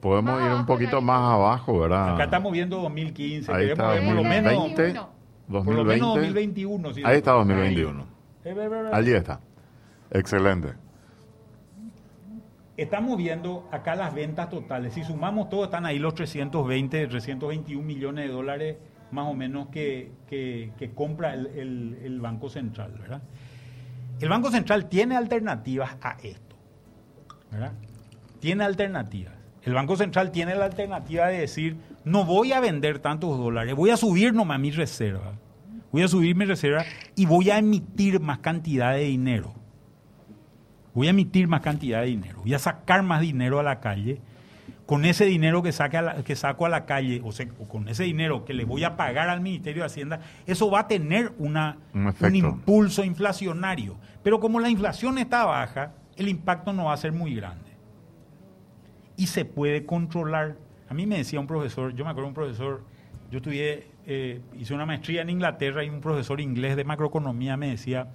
[SPEAKER 2] Podemos
[SPEAKER 3] Más
[SPEAKER 2] ir un poquito más abajo, ¿verdad?
[SPEAKER 1] Acá estamos viendo 2015.
[SPEAKER 2] Ahí está,
[SPEAKER 1] por lo menos,
[SPEAKER 2] 2020,
[SPEAKER 1] por lo menos
[SPEAKER 2] 2020.
[SPEAKER 1] 2021. sí.
[SPEAKER 2] Ahí está 2021.
[SPEAKER 1] Ahí. Eh.
[SPEAKER 2] Allí está. Excelente.
[SPEAKER 1] Estamos viendo acá las ventas totales. Si sumamos todo, están ahí los 320, 321 millones de dólares más o menos que, que- que compra el, el- el Banco Central, ¿verdad? El Banco Central tiene alternativas a esto, ¿verdad? Tiene alternativas. El Banco Central tiene la alternativa de decir, no voy a vender tantos dólares, voy a subir nomás mi reserva. Voy a subir mi reserva y voy a emitir más cantidad de dinero. Voy a emitir más cantidad de dinero, voy a sacar más dinero a la calle. Con ese dinero que, saque que saco a la calle, o, sea, con ese dinero que le voy a pagar al Ministerio de Hacienda, eso va a tener una,
[SPEAKER 2] Un
[SPEAKER 1] impulso inflacionario. Pero como la inflación está baja, el impacto no va a ser muy grande. Y se puede controlar. A mí me decía un profesor, yo me acuerdo de un profesor, yo estudié, eh, hice una maestría en Inglaterra y un profesor inglés de macroeconomía me decía,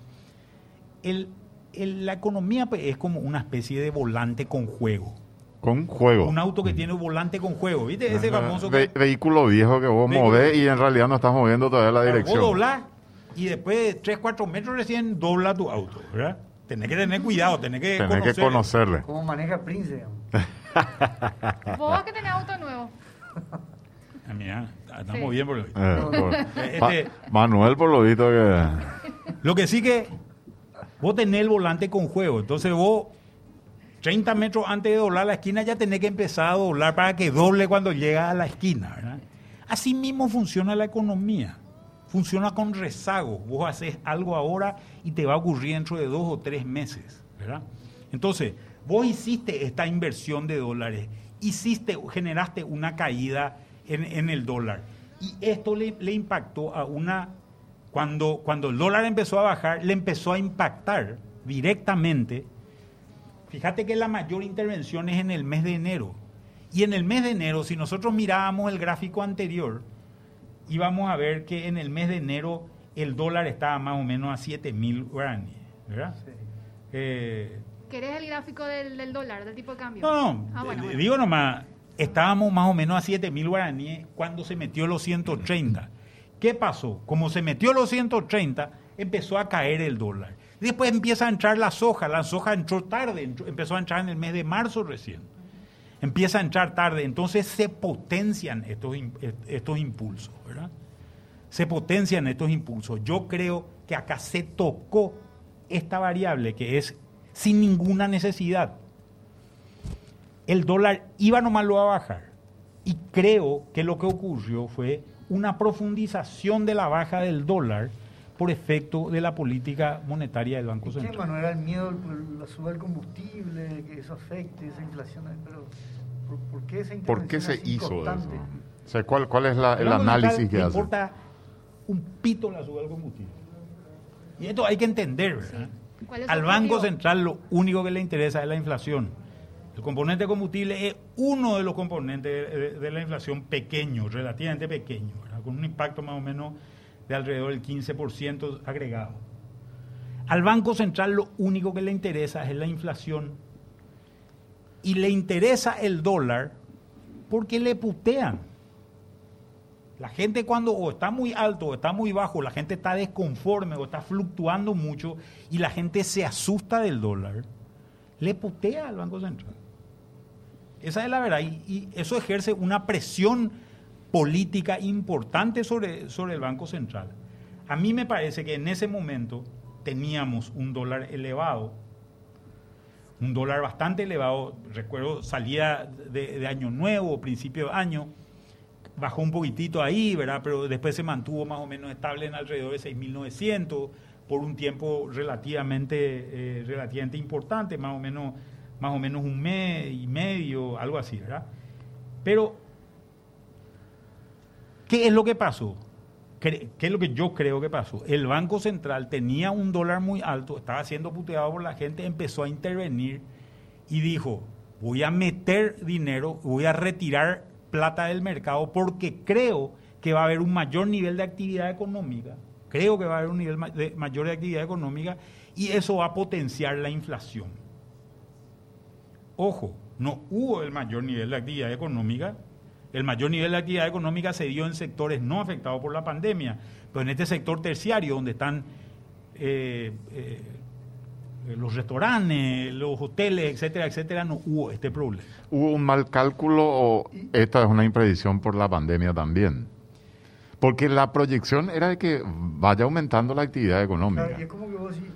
[SPEAKER 1] el, el- la economía pues, es como una especie de volante con juego.
[SPEAKER 2] Con juego.
[SPEAKER 1] Un auto que tiene un volante con juego, ¿viste? Ese
[SPEAKER 2] Ajá.
[SPEAKER 1] famoso
[SPEAKER 2] Ve-
[SPEAKER 1] que
[SPEAKER 2] vehículo viejo que vos movés y en realidad no estás moviendo todavía la dirección.
[SPEAKER 1] Vos doblás y después de 3, 4 metros recién dobla tu auto, ¿verdad? Tenés que tener cuidado, tenés que
[SPEAKER 2] Tenés
[SPEAKER 1] conocer.
[SPEAKER 2] que conocerle.
[SPEAKER 4] Como maneja Prince.
[SPEAKER 3] Vos que tenés auto nuevo.
[SPEAKER 1] Ah, mira, estamos
[SPEAKER 3] Sí.
[SPEAKER 1] bien por hoy.
[SPEAKER 2] Eh, por-
[SPEAKER 1] Este-
[SPEAKER 2] Pa- Manuel, por lo visto que...
[SPEAKER 1] Lo que sí que vos tenés el volante con juego, entonces vos 30 metros antes de doblar la esquina ya tenés que empezar a doblar para que doble cuando llega a la esquina, ¿verdad? Así mismo funciona la economía. Funciona con rezago. Vos haces algo ahora y te va a ocurrir dentro de dos o tres meses, ¿verdad? Entonces, vos hiciste esta inversión de dólares, hiciste, generaste una caída en, el dólar. Y esto le, le impactó a una cuando, cuando el dólar empezó a bajar, le empezó a impactar directamente. Fíjate que la mayor intervención es en el mes de enero. Y en el mes de enero, si nosotros mirábamos el gráfico anterior, íbamos a ver que en el mes de enero el dólar estaba más o menos a 7 mil guaraníes, ¿verdad?
[SPEAKER 4] Sí.
[SPEAKER 1] Eh,
[SPEAKER 3] ¿Querés el gráfico del, del dólar, del tipo de cambio?
[SPEAKER 1] no, no,
[SPEAKER 3] Ah, bueno, bueno.
[SPEAKER 1] digo nomás, estábamos más o menos a 7 mil guaraníes cuando se metió los 130. ¿Qué pasó? Como se metió los 130, empezó a caer el dólar. Después empieza a entrar la soja. La soja entró tarde, entró- empezó a entrar en el mes de marzo recién. Empieza a entrar tarde, entonces se potencian estos, estos impulsos, ¿verdad? Se potencian estos impulsos. Yo creo que acá se tocó esta variable que es sin ninguna necesidad el dólar iba nomás lo a bajar. Y creo que lo que ocurrió fue una profundización de la baja del dólar por efecto de la política monetaria del Banco
[SPEAKER 4] ¿Y qué,
[SPEAKER 1] Central.
[SPEAKER 4] Manuel? Era el miedo, por la suba del combustible, que eso afecte, esa inflación. Pero, ¿por, por qué esa
[SPEAKER 2] ¿Por qué se hizo eso? O sea, ¿cuál, cuál es la- el análisis que
[SPEAKER 1] le
[SPEAKER 2] hace?
[SPEAKER 1] importa un pito la suba del combustible. Y esto hay que entender, ¿verdad?
[SPEAKER 3] Sí. ¿Cuál es su
[SPEAKER 1] Al Banco? Central lo único que le interesa es la inflación. El componente de combustible es uno de los componentes de, de- de la inflación pequeño, relativamente pequeño, ¿verdad? con un impacto más o menos de alrededor del 15% agregado. Al Banco Central lo único que le interesa es la inflación y le interesa el dólar porque le putean. La gente cuando o está muy alto o está muy bajo, la gente está desconforme o está fluctuando mucho y la gente se asusta del dólar, le putea al Banco Central. Esa es la verdad y, y eso ejerce una presión política importante sobre, sobre el Banco Central. A mí me parece que en ese momento teníamos un dólar elevado, un dólar bastante elevado, recuerdo salía de, de año nuevo, principio de año, bajó un poquitito ahí, ¿verdad? Pero después se mantuvo más o menos estable en alrededor de 6.900 por un tiempo relativamente, eh, relativamente importante, más o menos, más o menos un mes y medio, algo así, ¿verdad? Pero, ¿qué es lo que pasó? ¿Qué es lo que yo creo que pasó? El Banco Central tenía un dólar muy alto, estaba siendo puteado por la gente, empezó a intervenir y dijo, voy a meter dinero, voy a retirar plata del mercado porque creo que va a haber un mayor nivel de actividad económica, creo que va a haber un nivel de- mayor de actividad económica y eso va a potenciar la inflación. Ojo, no hubo el mayor nivel de actividad económica. El mayor nivel de actividad económica se dio en sectores no afectados por la pandemia, pero en este sector terciario, donde están eh, eh, los restaurantes, los hoteles, etcétera, etcétera, no hubo este problema.
[SPEAKER 2] ¿Hubo un mal cálculo o esta es una impredicción por la pandemia también? Porque la proyección era de que vaya aumentando la actividad económica.
[SPEAKER 4] Claro, y es como que vos decís,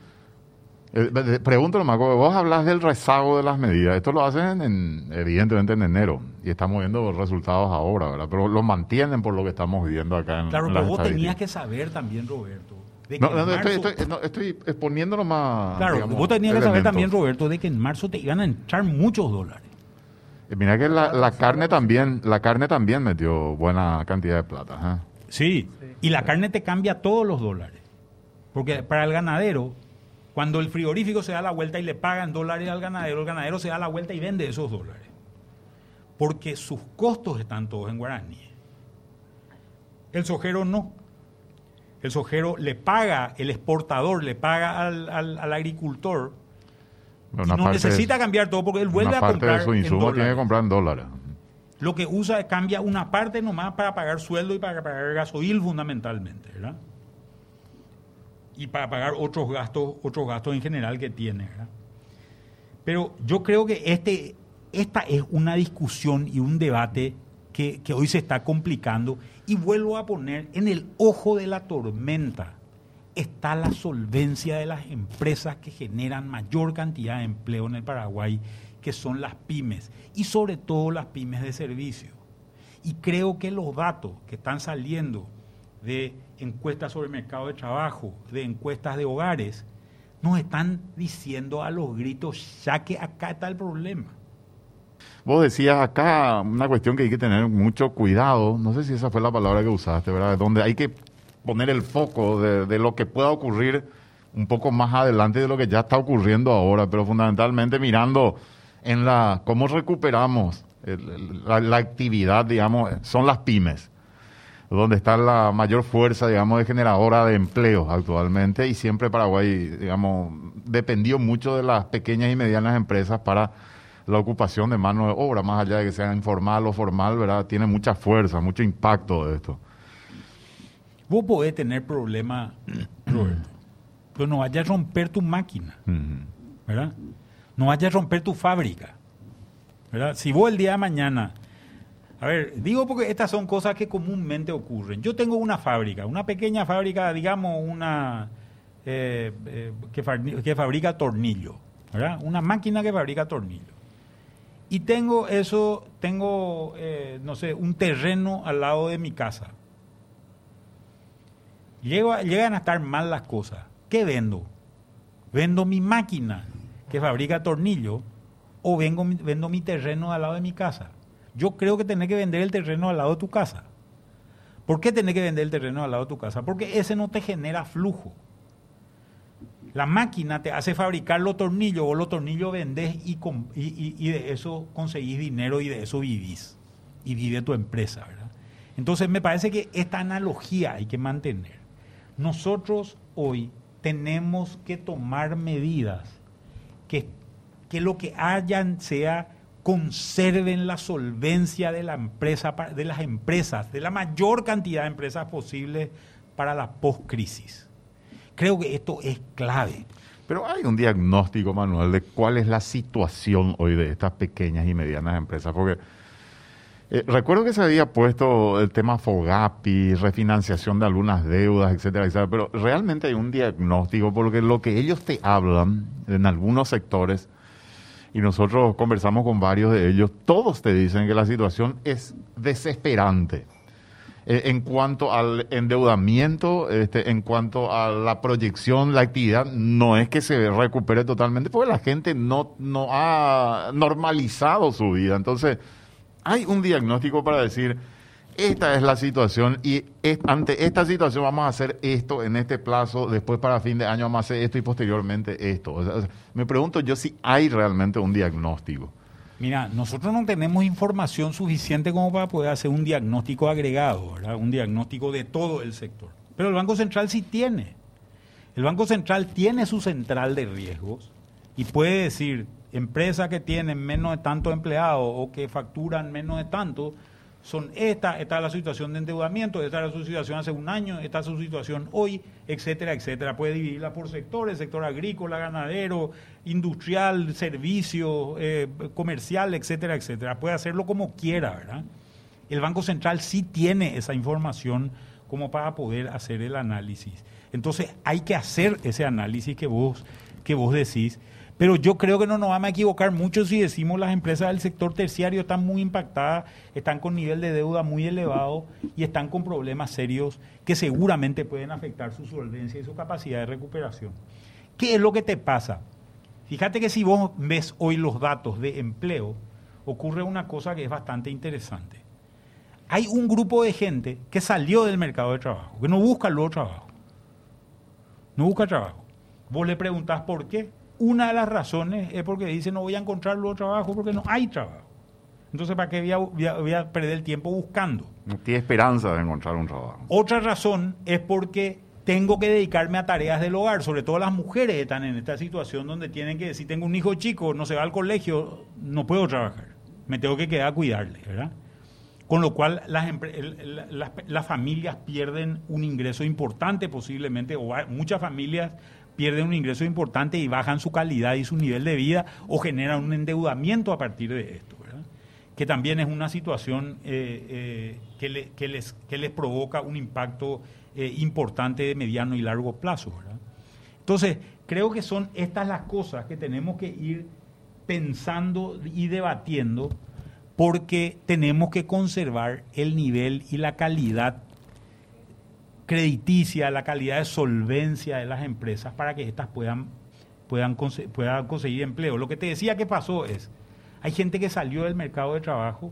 [SPEAKER 2] Eh, pregunto nomás, vos hablas del rezago de las medidas. Esto lo hacen en, evidentemente en enero y estamos viendo resultados ahora, ¿verdad? Pero lo mantienen por lo que estamos viendo acá en
[SPEAKER 1] Claro,
[SPEAKER 2] en
[SPEAKER 1] pero vos tenías que saber también, Roberto. de que
[SPEAKER 2] No,
[SPEAKER 1] en
[SPEAKER 2] no, no, estoy,
[SPEAKER 1] marzo-
[SPEAKER 2] estoy, no, estoy exponiendo nomás.
[SPEAKER 1] Claro,
[SPEAKER 2] digamos,
[SPEAKER 1] vos tenías que saber también, Roberto, de que en marzo te iban a entrar muchos dólares.
[SPEAKER 2] Eh, Mira que la, la carne también, la carne también metió buena cantidad de plata. ¿eh?
[SPEAKER 1] Sí.
[SPEAKER 4] Sí.
[SPEAKER 1] Y la carne te cambia todos los dólares. Porque para el ganadero, cuando el frigorífico se da la vuelta y le pagan dólares al ganadero, el ganadero se da la vuelta y vende esos dólares. Porque sus costos están todos en guaraní. El sojero no. El sojero le paga, el exportador le paga al, al- al agricultor y no
[SPEAKER 2] parte de-
[SPEAKER 1] necesita cambiar todo porque él vuelve
[SPEAKER 2] una
[SPEAKER 1] a
[SPEAKER 2] parte
[SPEAKER 1] comprar
[SPEAKER 2] de su
[SPEAKER 1] en
[SPEAKER 2] insumo tiene que comprar en dólares.
[SPEAKER 1] Lo que usa es cambia una parte nomás para pagar sueldo y para pagar gasoil fundamentalmente, ¿verdad? Y para pagar otros gastos, otros gastos en general que tiene. Pero yo creo que este, esta es una discusión y un debate que, que hoy se está complicando y vuelvo a poner en el ojo de la tormenta está la solvencia de las empresas que generan mayor cantidad de empleo en el Paraguay, que son las pymes, y sobre todo las pymes de servicio. Y creo que los datos que están saliendo de encuestas sobre el mercado de trabajo, de encuestas de hogares, nos están diciendo a los gritos, ya que acá está el problema.
[SPEAKER 2] Vos decías acá una cuestión que hay que tener mucho cuidado, no sé si esa fue la palabra que usaste, ¿verdad? Donde hay que poner el foco de, lo que pueda ocurrir un poco más adelante de lo que ya está ocurriendo ahora, pero fundamentalmente mirando en la cómo recuperamos la actividad, digamos, son las pymes, donde está la mayor fuerza, digamos, de generadora de empleos actualmente y siempre Paraguay, digamos, dependió mucho de las pequeñas y medianas empresas para la ocupación de mano de obra, más allá de que sea informal o formal, ¿verdad? Tiene mucha fuerza, mucho impacto de esto.
[SPEAKER 1] Vos podés tener problemas, Roberto, pero no vayas a romper tu máquina. ¿verdad? No vayas a romper tu fábrica, ¿verdad? Si vos el día de mañana, a ver, digo porque estas son cosas que comúnmente ocurren. Yo tengo una fábrica, una pequeña fábrica, digamos, una eh, eh, que, que fabrica tornillo, ¿verdad? Una máquina que fabrica tornillo. Y tengo eso, tengo, eh, no sé, un terreno al lado de mi casa. Llegan a estar mal las cosas. ¿Qué vendo? ¿Vendo mi máquina que fabrica tornillo o vengo, vendo mi terreno al lado de mi casa? Yo creo que tenés que vender el terreno al lado de tu casa. ¿Por qué tenés que vender el terreno al lado de tu casa? Porque ese no te genera flujo. La máquina te hace fabricar los tornillos, o los tornillos vendés y, y- y- y de eso conseguís dinero y de eso vivís. Y vive tu empresa, ¿verdad? Entonces me parece que esta analogía hay que mantener. Nosotros hoy tenemos que tomar medidas que, que lo que hayan sea conserven la solvencia de la empresa, de las empresas, de la mayor cantidad de empresas posible para la post-crisis. Creo que esto es clave.
[SPEAKER 2] Pero hay un diagnóstico, Manuel, de cuál es la situación hoy de estas pequeñas y medianas empresas. Porque eh, recuerdo que se había puesto el tema FOGAPI, refinanciación de algunas deudas, etcétera, etcétera. Pero realmente hay un diagnóstico, porque lo que ellos te hablan en algunos sectores, y nosotros conversamos con varios de ellos, todos te dicen que la situación es desesperante. Eh, en cuanto al endeudamiento, este, en cuanto a la proyección, la actividad, no es que se recupere totalmente, porque la gente no, no ha normalizado su vida. Entonces, hay un diagnóstico para decir, esta es la situación y ante esta situación vamos a hacer esto en este plazo, después para fin de año vamos a hacer esto y posteriormente esto. Me pregunto yo si hay realmente un diagnóstico.
[SPEAKER 1] Mira, nosotros no tenemos información suficiente como para poder hacer un diagnóstico agregado, ¿verdad? un diagnóstico de todo el sector. Pero el Banco Central sí tiene. El Banco Central tiene su central de riesgos y puede decir, empresas que tienen menos de tantos empleados o que facturan menos de tanto, son esta, esta es la situación de endeudamiento, esta era su situación hace un año, esta es su situación hoy, etcétera, etcétera. Puede dividirla por sectores, sector agrícola, ganadero, industrial, servicio, eh, comercial, etcétera, etcétera. Puede hacerlo como quiera, ¿verdad? El Banco Central sí tiene esa información como para poder hacer el análisis. Entonces hay que hacer ese análisis que vos que vos decís. Pero yo creo que no nos vamos a equivocar mucho si decimos las empresas del sector terciario están muy impactadas, están con nivel de deuda muy elevado y están con problemas serios que seguramente pueden afectar su solvencia y su capacidad de recuperación. ¿Qué es lo que te pasa? Fíjate que si vos ves hoy los datos de empleo, ocurre una cosa que es bastante interesante. Hay un grupo de gente que salió del mercado de trabajo, que no busca el trabajo. No busca trabajo. Vos le preguntás por qué una de las razones es porque dice no voy a encontrar luego trabajo porque no hay trabajo. Entonces, ¿para qué voy a, perder el tiempo buscando?
[SPEAKER 2] No tiene esperanza de encontrar un trabajo.
[SPEAKER 1] Otra razón es porque tengo que dedicarme a tareas del hogar, sobre todo las mujeres están en esta situación donde tienen que, si tengo un hijo chico, no se va al colegio, no puedo trabajar, me tengo que quedar a cuidarle, ¿verdad? Con lo cual las, las, las familias pierden un ingreso importante posiblemente, o muchas familias pierden un ingreso importante y bajan su calidad y su nivel de vida o generan un endeudamiento a partir de esto, que también es una situación eh, eh, que, les, que les provoca un impacto eh, importante de mediano y largo plazo. Entonces, creo que son estas las cosas que tenemos que ir pensando y debatiendo porque tenemos que conservar el nivel y la calidad crediticia, la calidad de solvencia de las empresas para que éstas puedan, puedan, puedan conseguir empleo. Lo que te decía que pasó es, hay gente que salió del mercado de trabajo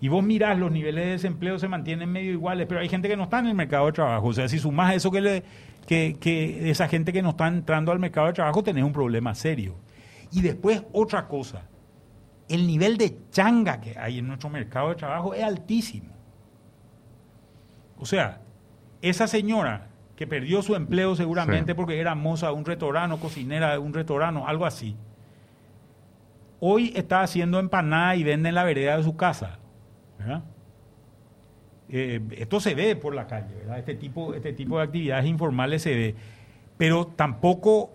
[SPEAKER 1] y vos mirás, los niveles de desempleo se mantienen medio iguales, pero hay gente que no está en el mercado de trabajo. O sea, si sumás eso que, le, que, que esa gente que no está entrando al mercado de trabajo, tenés un problema serio. Y después otra cosa, el nivel de changa que hay en nuestro mercado de trabajo es altísimo. O sea, esa señora que perdió su empleo seguramente porque era moza de un restaurante, cocinera de un restaurante, algo así, hoy está haciendo empanada y vende en la vereda de su casa. Eh, esto se ve por la calle, ¿verdad? Este tipo, este tipo de actividades informales se ve. Pero tampoco,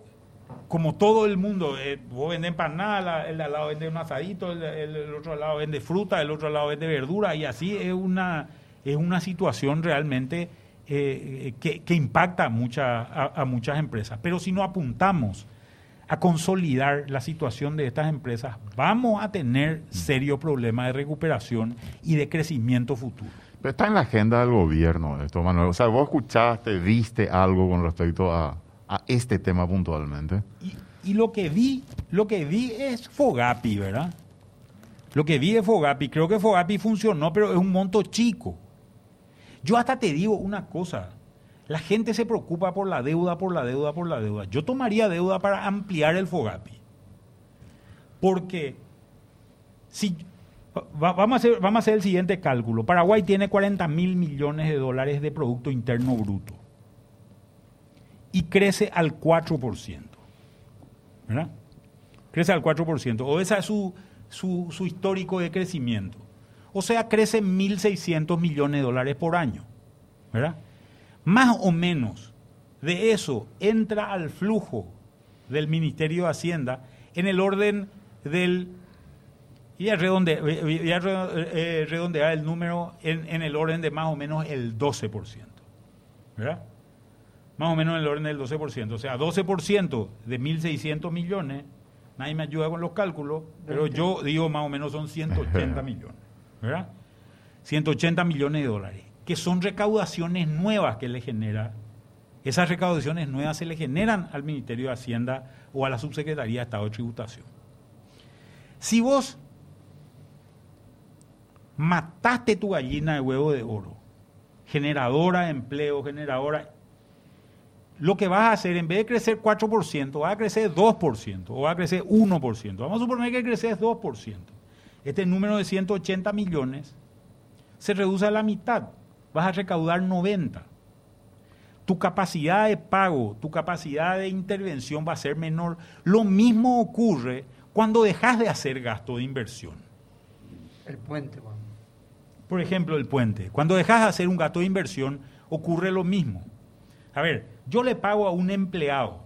[SPEAKER 1] como todo el mundo, eh, vos vendes empanada, el de al lado vende un asadito, el, el, otro lado vende fruta, el otro lado vende verdura, y así es una, es una situación realmente eh, que, impacta a, a, muchas empresas. Pero si no apuntamos a consolidar la situación de estas empresas, vamos a tener serio problema de recuperación y de crecimiento futuro.
[SPEAKER 2] Pero está en la agenda del gobierno esto, Manuel. O sea, vos escuchaste, viste algo con respecto a, este tema puntualmente.
[SPEAKER 1] Y, y, lo que vi, lo que vi es Fogapi, ¿verdad? Lo que vi es Fogapi. Creo que Fogapi funcionó, pero es un monto chico. Yo hasta te digo una cosa, la gente se preocupa por la deuda, por la deuda, por la deuda. Yo tomaría deuda para ampliar el FOGAPI. Porque si vamos, a hacer, vamos a hacer el siguiente cálculo. Paraguay tiene 40 mil millones de dólares de Producto Interno Bruto y crece al 4%. ¿Verdad? Crece al 4%. O ese es su, su, su histórico de crecimiento. O sea, crece 1.600 millones de dólares por año. ¿verdad? Más o menos de eso entra al flujo del Ministerio de Hacienda en el orden del... Y a, eh, redondear el número en, en, el orden de más o menos el 12%. ¿Verdad? Más o menos en el orden del 12%. O sea, 12% de 1.600 millones, nadie me ayuda con los cálculos, pero yo digo más o menos son 180 millones. ¿Verdad? 180 millones de dólares, que son recaudaciones nuevas que le genera. Esas recaudaciones nuevas se le generan al Ministerio de Hacienda o a la Subsecretaría de Estado de Tributación. Si vos mataste tu gallina de huevo de oro, generadora de empleo, generadora, lo que vas a hacer, en vez de crecer 4%, va a crecer 2% o va a crecer 1%. Vamos a suponer que creces 2% este número de 180 millones se reduce a la mitad, vas a recaudar 90. Tu capacidad de pago, tu capacidad de intervención va a ser menor. Lo mismo ocurre cuando dejas de hacer gasto de inversión.
[SPEAKER 4] El puente, Juan.
[SPEAKER 1] Por ejemplo, el puente. Cuando dejas de hacer un gasto de inversión, ocurre lo mismo. A ver, yo le pago a un empleado.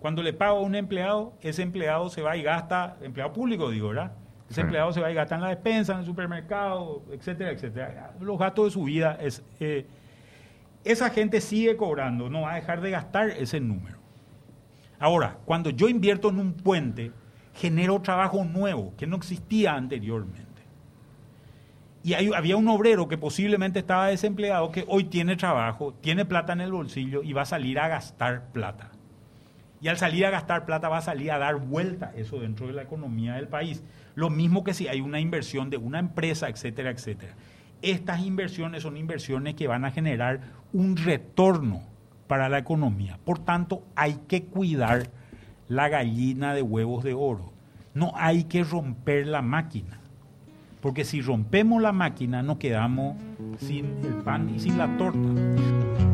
[SPEAKER 1] Cuando le pago a un empleado, ese empleado se va y gasta, empleado público digo, ¿verdad? Ese empleado se va a gastar en la despensa, en el supermercado, etcétera, etcétera. Los gastos de su vida es... Eh, esa gente sigue cobrando, no va a dejar de gastar ese número. Ahora, cuando yo invierto en un puente, genero trabajo nuevo que no existía anteriormente. Y había un obrero que posiblemente estaba desempleado que hoy tiene trabajo, tiene plata en el bolsillo y va a salir a gastar plata. Y al salir a gastar plata va a salir a dar vuelta eso dentro de la economía del país. Lo mismo que si hay una inversión de una empresa, etcétera, etcétera. Estas inversiones son inversiones que van a generar un retorno para la economía. Por tanto, hay que cuidar la gallina de huevos de oro. No hay que romper la máquina. Porque si rompemos la máquina, nos quedamos sin el pan y sin la torta.